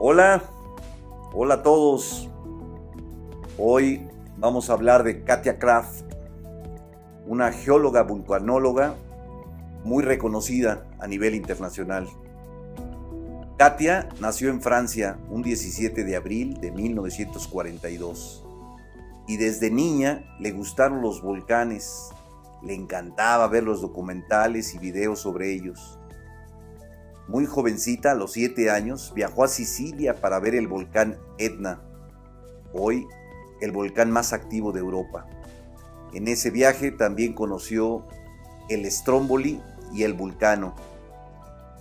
Hola, hola a todos. Hoy vamos a hablar de Katia Kraft, una geóloga vulcanóloga muy reconocida a nivel internacional. Katia nació en Francia un 17 de abril de 1942 y desde niña le gustaron los volcanes, le encantaba ver los documentales y videos sobre ellos. Muy jovencita, a los 7 años, viajó a Sicilia para ver el volcán Etna, hoy el volcán más activo de Europa. En ese viaje también conoció el Stromboli y el Vulcano.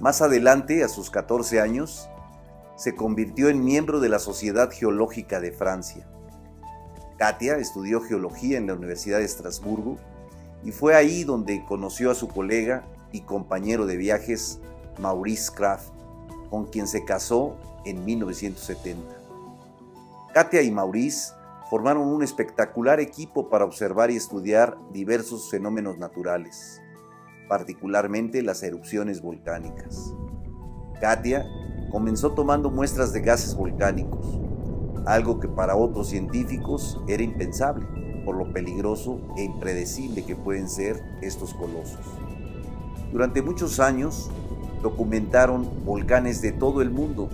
Más adelante, a sus 14 años, se convirtió en miembro de la Sociedad Geológica de Francia. Katia estudió geología en la Universidad de Estrasburgo y fue ahí donde conoció a su colega y compañero de viajes Maurice Kraft, con quien se casó en 1970. Katia y Maurice formaron un espectacular equipo para observar y estudiar diversos fenómenos naturales, particularmente las erupciones volcánicas. Katia comenzó tomando muestras de gases volcánicos, algo que para otros científicos era impensable por lo peligroso e impredecible que pueden ser estos colosos. Durante muchos años, documentaron volcanes de todo el mundo.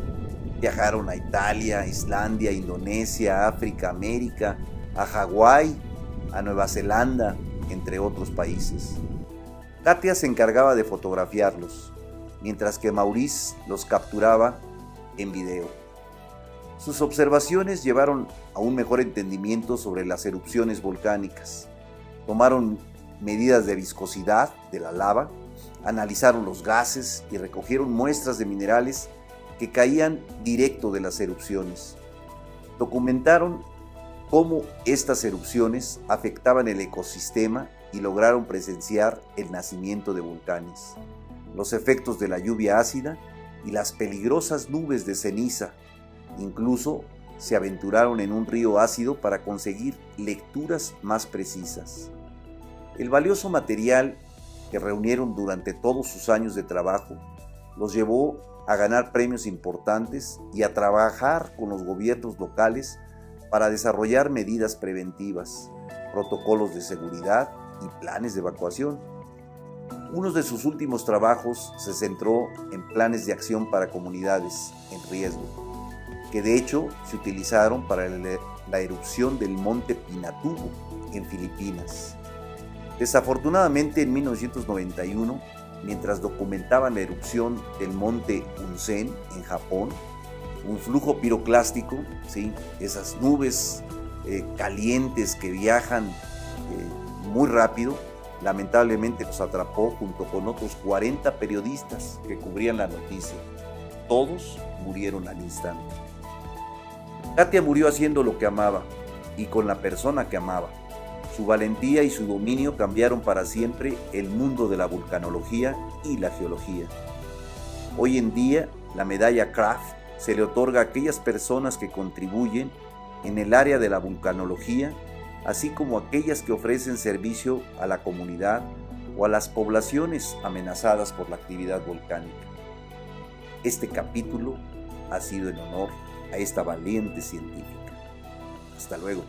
Viajaron a Italia, Islandia, Indonesia, África, América, a Hawái, a Nueva Zelanda, entre otros países. Katia se encargaba de fotografiarlos, mientras que Maurice los capturaba en video. Sus observaciones llevaron a un mejor entendimiento sobre las erupciones volcánicas. Tomaron medidas de viscosidad de la lava analizaron los gases y recogieron muestras de minerales que caían directo de las erupciones. Documentaron cómo estas erupciones afectaban el ecosistema y lograron presenciar el nacimiento de volcanes, los efectos de la lluvia ácida y las peligrosas nubes de ceniza. Incluso se aventuraron en un río ácido para conseguir lecturas más precisas. El valioso material que reunieron durante todos sus años de trabajo los llevó a ganar premios importantes y a trabajar con los gobiernos locales para desarrollar medidas preventivas, protocolos de seguridad y planes de evacuación. Uno de sus últimos trabajos se centró en planes de acción para comunidades en riesgo, que de hecho se utilizaron para la erupción del monte Pinatubo en Filipinas. Desafortunadamente en 1991, mientras documentaban la erupción del monte Unsen en Japón, un flujo piroclástico, ¿sí? esas nubes eh, calientes que viajan eh, muy rápido, lamentablemente los atrapó junto con otros 40 periodistas que cubrían la noticia. Todos murieron al instante. Katia murió haciendo lo que amaba y con la persona que amaba. Su valentía y su dominio cambiaron para siempre el mundo de la vulcanología y la geología. Hoy en día, la medalla Kraft se le otorga a aquellas personas que contribuyen en el área de la vulcanología, así como aquellas que ofrecen servicio a la comunidad o a las poblaciones amenazadas por la actividad volcánica. Este capítulo ha sido en honor a esta valiente científica. Hasta luego.